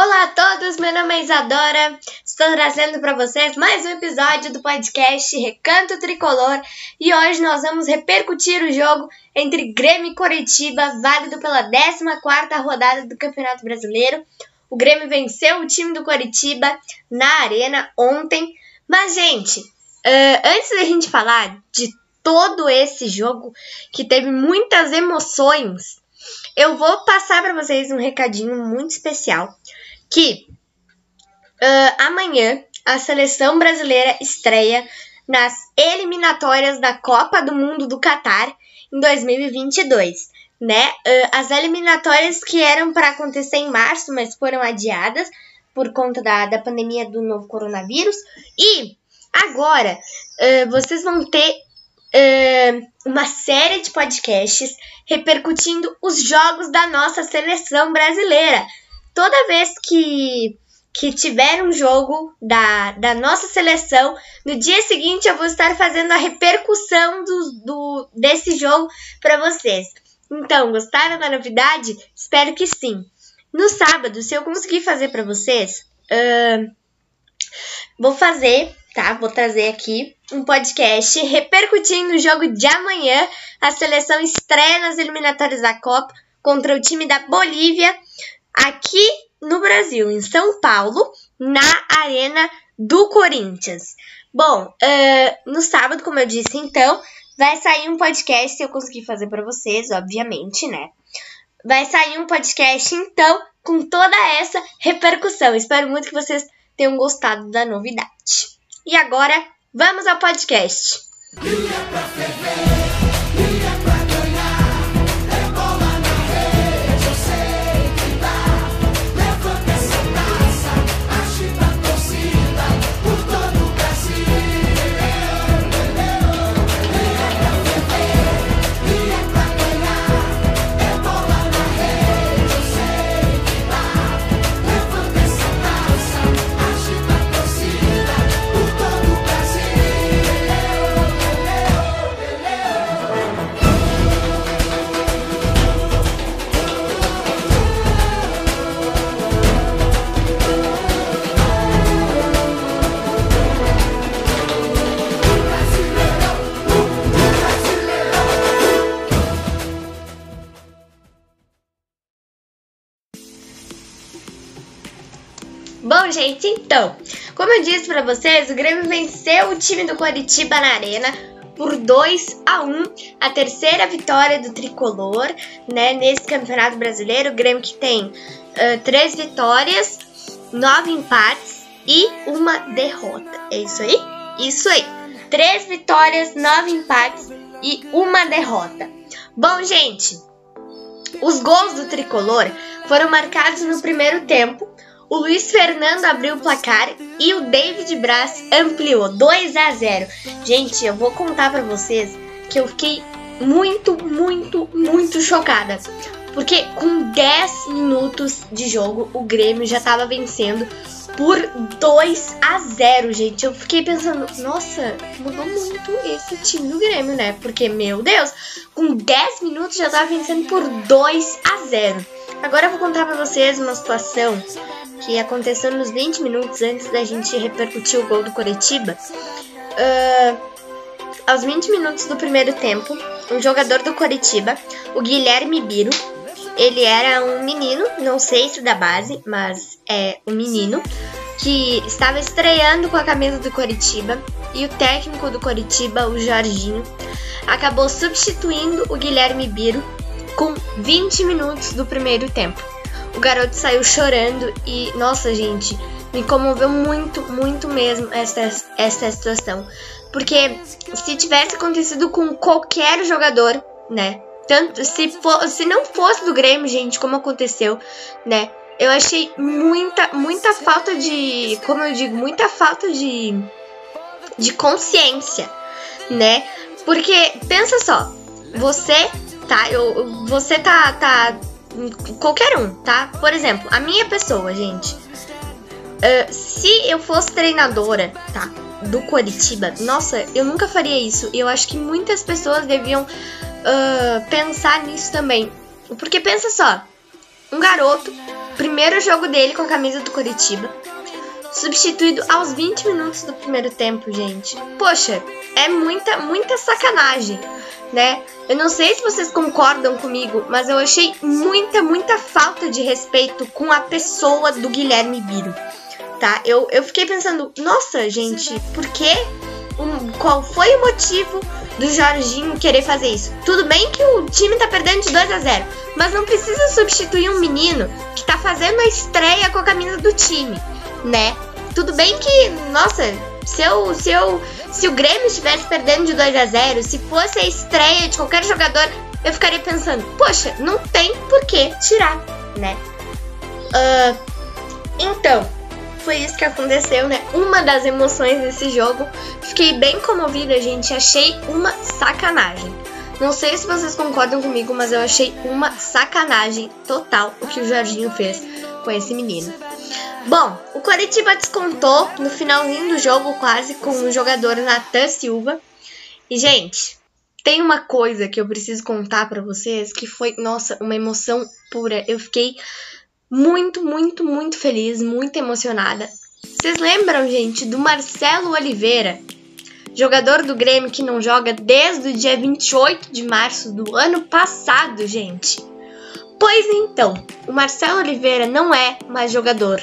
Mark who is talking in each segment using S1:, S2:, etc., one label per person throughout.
S1: Olá a todos, meu nome é Isadora. Estou trazendo para vocês mais um episódio do podcast Recanto Tricolor e hoje nós vamos repercutir o jogo entre Grêmio e Coritiba, válido pela 14ª rodada do Campeonato Brasileiro. O Grêmio venceu o time do Coritiba na Arena ontem. Mas, gente, uh, antes da gente falar de todo esse jogo que teve muitas emoções, eu vou passar para vocês um recadinho muito especial que uh, amanhã a seleção brasileira estreia nas eliminatórias da Copa do Mundo do Catar em 2022, né? Uh, as eliminatórias que eram para acontecer em março, mas foram adiadas por conta da, da pandemia do novo coronavírus. E agora uh, vocês vão ter uh, uma série de podcasts repercutindo os jogos da nossa seleção brasileira toda vez que que tiver um jogo da, da nossa seleção, no dia seguinte eu vou estar fazendo a repercussão do, do desse jogo para vocês. Então, gostaram da novidade? Espero que sim. No sábado, se eu conseguir fazer para vocês, uh, vou fazer, tá? Vou trazer aqui um podcast repercutindo o jogo de amanhã. A seleção estreia nas eliminatórias da Copa contra o time da Bolívia aqui no Brasil, em São Paulo, na Arena do Corinthians. Bom, uh, no sábado, como eu disse, então, vai sair um podcast, se eu conseguir fazer para vocês, obviamente, né? Vai sair um podcast, então, com toda essa repercussão. Espero muito que vocês tenham gostado da novidade. E agora, vamos ao podcast. Bom, gente, então, como eu disse para vocês, o Grêmio venceu o time do Coritiba na Arena por 2 a 1, a terceira vitória do tricolor, né, nesse Campeonato Brasileiro. O Grêmio que tem uh, três vitórias, nove empates e uma derrota. É isso aí? Isso aí. Três vitórias, nove empates e uma derrota. Bom, gente, os gols do tricolor foram marcados no primeiro tempo o Luiz Fernando abriu o placar e o David Braz ampliou 2 a 0. Gente, eu vou contar para vocês que eu fiquei muito, muito, muito chocada. Porque com 10 minutos de jogo, o Grêmio já estava vencendo por 2 a 0, gente. Eu fiquei pensando, nossa, mudou muito esse time do Grêmio, né? Porque, meu Deus, com 10 minutos já estava vencendo por 2 a 0. Agora eu vou contar para vocês uma situação que aconteceu nos 20 minutos antes da gente repercutir o gol do Coritiba. Uh, aos 20 minutos do primeiro tempo, um jogador do Coritiba, o Guilherme Biro, ele era um menino, não sei se da base, mas é um menino, que estava estreando com a camisa do Coritiba e o técnico do Coritiba, o Jorginho, acabou substituindo o Guilherme Biro com 20 minutos do primeiro tempo. O garoto saiu chorando e, nossa, gente, me comoveu muito, muito mesmo essa, essa situação. Porque se tivesse acontecido com qualquer jogador, né? Tanto se, for, se não fosse do Grêmio, gente, como aconteceu, né? Eu achei muita, muita falta de. Como eu digo, muita falta de. de consciência, né? Porque, pensa só, você, tá? Eu, você tá, tá qualquer um, tá? Por exemplo, a minha pessoa, gente. Uh, se eu fosse treinadora, tá? Do Curitiba, nossa, eu nunca faria isso. E eu acho que muitas pessoas deviam uh, pensar nisso também. Porque pensa só, um garoto primeiro jogo dele com a camisa do Curitiba. Substituído aos 20 minutos do primeiro tempo, gente. Poxa, é muita, muita sacanagem, né? Eu não sei se vocês concordam comigo, mas eu achei muita, muita falta de respeito com a pessoa do Guilherme Biro, tá? Eu, eu fiquei pensando, nossa, gente, por quê? Um, qual foi o motivo do Jorginho querer fazer isso? Tudo bem que o time tá perdendo de 2 a 0 mas não precisa substituir um menino que tá fazendo a estreia com a camisa do time, né? Tudo bem que, nossa, se eu, se eu, se o Grêmio estivesse perdendo de 2 a 0, se fosse a estreia de qualquer jogador, eu ficaria pensando, poxa, não tem por que tirar, né? Uh, então, foi isso que aconteceu, né? Uma das emoções desse jogo. Fiquei bem comovida, gente. Achei uma sacanagem. Não sei se vocês concordam comigo, mas eu achei uma sacanagem total o que o Jorginho fez com esse menino. Bom, o Coritiba descontou no finalzinho do jogo, quase, com o jogador Natan Silva. E, gente, tem uma coisa que eu preciso contar para vocês que foi, nossa, uma emoção pura. Eu fiquei muito, muito, muito feliz, muito emocionada. Vocês lembram, gente, do Marcelo Oliveira, jogador do Grêmio que não joga desde o dia 28 de março do ano passado, gente. Pois então, o Marcelo Oliveira não é mais jogador.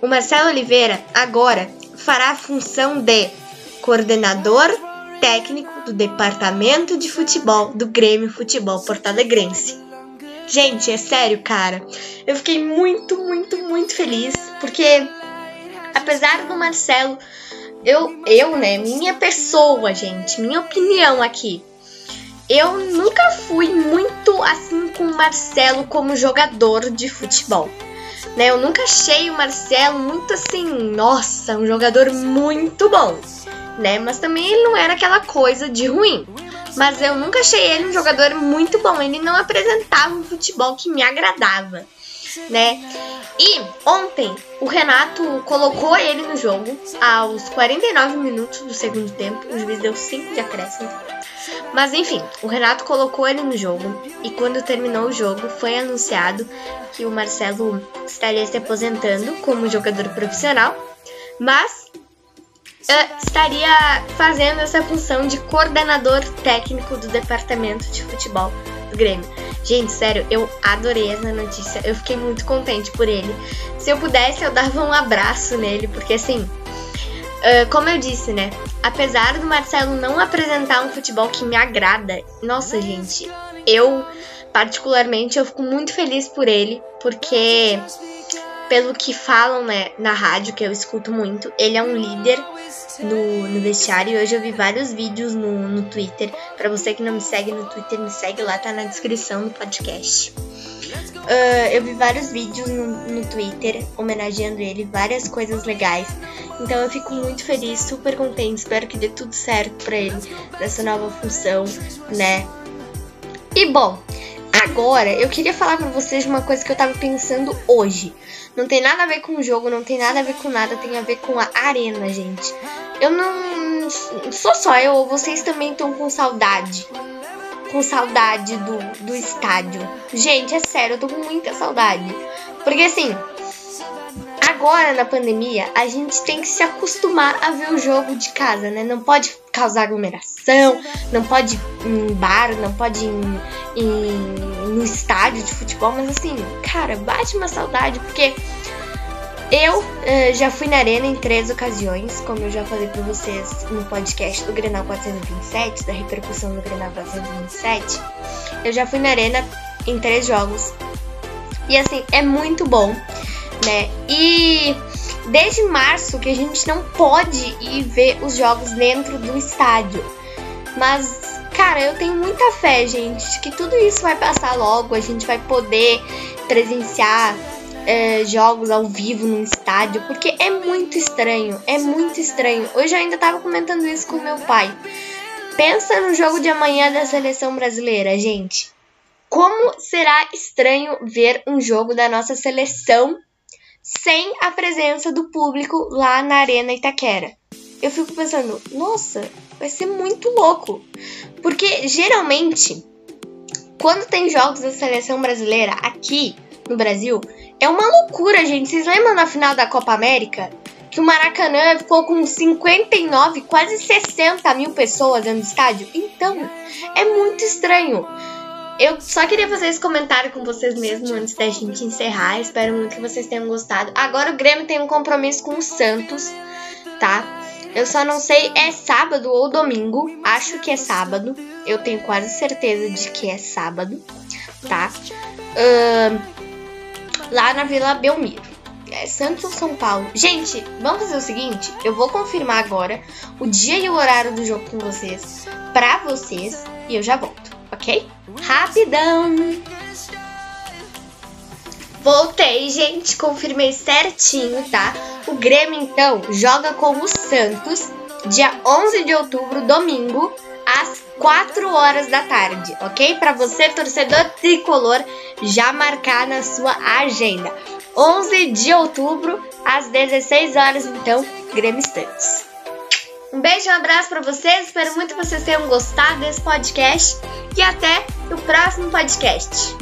S1: O Marcelo Oliveira agora fará a função de coordenador técnico do departamento de futebol do Grêmio Futebol Porto Alegrense. Gente, é sério, cara. Eu fiquei muito, muito, muito feliz porque apesar do Marcelo eu, eu, né, minha pessoa, gente, minha opinião aqui. Eu nunca fui muito assim com o Marcelo como jogador de futebol. Né? Eu nunca achei o Marcelo muito assim, nossa, um jogador muito bom, né? Mas também ele não era aquela coisa de ruim. Mas eu nunca achei ele um jogador muito bom. Ele não apresentava um futebol que me agradava né? E ontem o Renato colocou ele no jogo aos 49 minutos do segundo tempo. O juiz deu 5 de acréscimo. Mas enfim, o Renato colocou ele no jogo e quando terminou o jogo foi anunciado que o Marcelo estaria se aposentando como jogador profissional, mas uh, estaria fazendo essa função de coordenador técnico do departamento de futebol do Grêmio. Gente, sério, eu adorei essa notícia. Eu fiquei muito contente por ele. Se eu pudesse, eu dava um abraço nele, porque assim, uh, como eu disse, né? Apesar do Marcelo não apresentar um futebol que me agrada, nossa, gente, eu particularmente eu fico muito feliz por ele, porque pelo que falam né, na rádio, que eu escuto muito, ele é um líder no, no vestiário. E hoje eu vi vários vídeos no, no Twitter. Para você que não me segue no Twitter, me segue lá, tá na descrição do podcast. Uh, eu vi vários vídeos no, no, Twitter homenageando ele, várias coisas legais. Então eu fico muito feliz, super contente. Espero que dê tudo certo para ele nessa nova função, né? E bom, agora eu queria falar para vocês uma coisa que eu tava pensando hoje. Não tem nada a ver com o jogo, não tem nada a ver com nada, tem a ver com a arena, gente. Eu não. Sou só eu, vocês também estão com saudade. Com saudade do, do estádio. Gente, é sério, eu tô com muita saudade. Porque assim, agora na pandemia, a gente tem que se acostumar a ver o jogo de casa, né? Não pode causar aglomeração, não pode ir em bar, não pode ir em, em, no estádio de futebol, mas assim, cara, bate uma saudade, porque eu uh, já fui na arena em três ocasiões, como eu já falei para vocês no podcast do Grenal 427, da repercussão do Grenal 427. Eu já fui na arena em três jogos. E assim, é muito bom, né? E desde março que a gente não pode ir ver os jogos dentro do estádio. Mas, cara, eu tenho muita fé, gente, que tudo isso vai passar logo, a gente vai poder presenciar é, jogos ao vivo num estádio, porque é muito estranho, é muito estranho. Hoje eu ainda tava comentando isso com meu pai. Pensa no jogo de amanhã da seleção brasileira, gente. Como será estranho ver um jogo da nossa seleção sem a presença do público lá na Arena Itaquera? Eu fico pensando, nossa, vai ser muito louco. Porque geralmente, quando tem jogos da seleção brasileira aqui, no Brasil. É uma loucura, gente. Vocês lembram na final da Copa América? Que o Maracanã ficou com 59, quase 60 mil pessoas dentro do estádio? Então, é muito estranho. Eu só queria fazer esse comentário com vocês mesmo antes da gente encerrar. Espero muito que vocês tenham gostado. Agora o Grêmio tem um compromisso com o Santos, tá? Eu só não sei é sábado ou domingo. Acho que é sábado. Eu tenho quase certeza de que é sábado, tá? Uh, lá na Vila Belmiro. É Santos ou São Paulo? Gente, vamos fazer o seguinte: eu vou confirmar agora o dia e o horário do jogo com vocês, pra vocês, e eu já volto, ok? Rapidão! Voltei, gente, confirmei certinho, tá? O Grêmio, então, joga com o Santos dia 11 de outubro, domingo, às 4 horas da tarde, ok? Para você, torcedor tricolor, já marcar na sua agenda. 11 de outubro, às 16 horas, então, Grêmio Santos. Um beijo e um abraço para vocês. Espero muito que vocês tenham gostado desse podcast e até o próximo podcast.